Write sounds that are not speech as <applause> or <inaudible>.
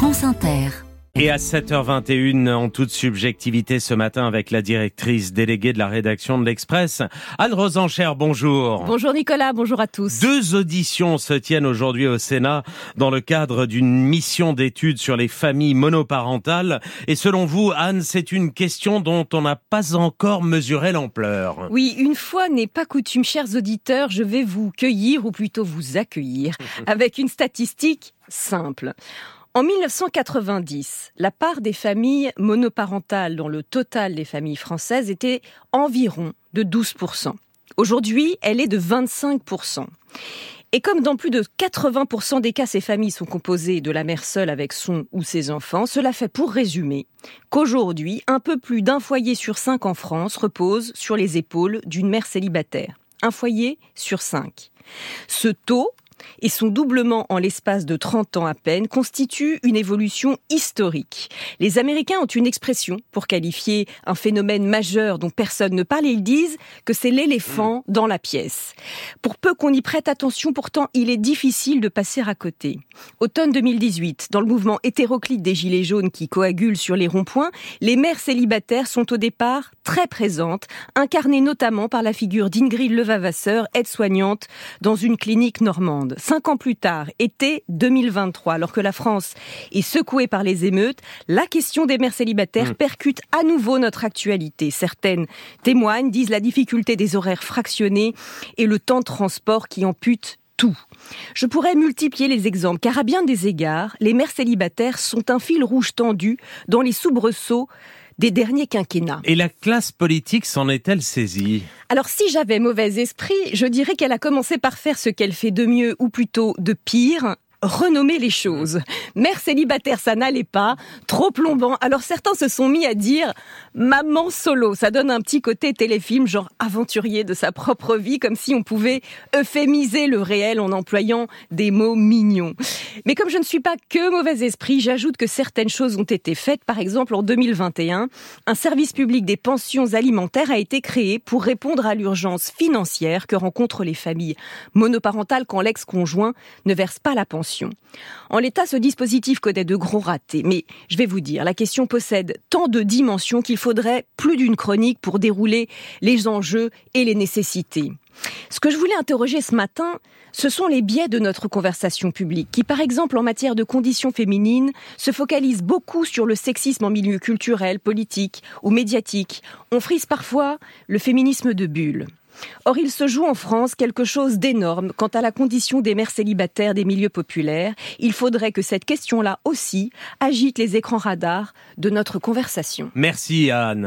France Inter. Et à 7h21, en toute subjectivité ce matin avec la directrice déléguée de la rédaction de l'Express, Anne Rosencher, bonjour. Bonjour Nicolas, bonjour à tous. Deux auditions se tiennent aujourd'hui au Sénat dans le cadre d'une mission d'études sur les familles monoparentales. Et selon vous, Anne, c'est une question dont on n'a pas encore mesuré l'ampleur. Oui, une fois n'est pas coutume, chers auditeurs, je vais vous cueillir, ou plutôt vous accueillir, <laughs> avec une statistique simple. En 1990, la part des familles monoparentales dans le total des familles françaises était environ de 12%. Aujourd'hui, elle est de 25%. Et comme dans plus de 80% des cas, ces familles sont composées de la mère seule avec son ou ses enfants, cela fait pour résumer qu'aujourd'hui, un peu plus d'un foyer sur cinq en France repose sur les épaules d'une mère célibataire. Un foyer sur cinq. Ce taux et son doublement en l'espace de 30 ans à peine constitue une évolution historique. Les Américains ont une expression pour qualifier un phénomène majeur dont personne ne parle et ils disent que c'est l'éléphant dans la pièce. Pour peu qu'on y prête attention, pourtant, il est difficile de passer à côté. Automne 2018, dans le mouvement hétéroclite des Gilets jaunes qui coagulent sur les ronds-points, les mères célibataires sont au départ très présentes, incarnées notamment par la figure d'Ingrid Levavasseur, aide-soignante dans une clinique normande. Cinq ans plus tard, été 2023, alors que la France est secouée par les émeutes, la question des mères célibataires mmh. percute à nouveau notre actualité. Certaines témoignent, disent la difficulté des horaires fractionnés et le temps de transport qui ampute tout. Je pourrais multiplier les exemples, car à bien des égards, les mères célibataires sont un fil rouge tendu dans les soubresauts des derniers quinquennats. Et la classe politique s'en est-elle saisie? Alors si j'avais mauvais esprit, je dirais qu'elle a commencé par faire ce qu'elle fait de mieux ou plutôt de pire, renommer les choses. Mère célibataire, ça n'allait pas, trop plombant. Alors certains se sont mis à dire maman solo. Ça donne un petit côté téléfilm, genre aventurier de sa propre vie, comme si on pouvait euphémiser le réel en employant des mots mignons. Mais comme je ne suis pas que mauvais esprit, j'ajoute que certaines choses ont été faites. Par exemple, en 2021, un service public des pensions alimentaires a été créé pour répondre à l'urgence financière que rencontrent les familles monoparentales quand l'ex-conjoint ne verse pas la pension. En l'état, ce dispositif connaît de gros ratés, mais je vais vous dire, la question possède tant de dimensions qu'il faudrait plus d'une chronique pour dérouler les enjeux et les nécessités. Ce que je voulais interroger ce matin, ce sont les biais de notre conversation publique, qui par exemple en matière de conditions féminines se focalisent beaucoup sur le sexisme en milieu culturel, politique ou médiatique. On frise parfois le féminisme de bulle. Or, il se joue en France quelque chose d'énorme quant à la condition des mères célibataires des milieux populaires. Il faudrait que cette question-là aussi agite les écrans radars de notre conversation. Merci Anne.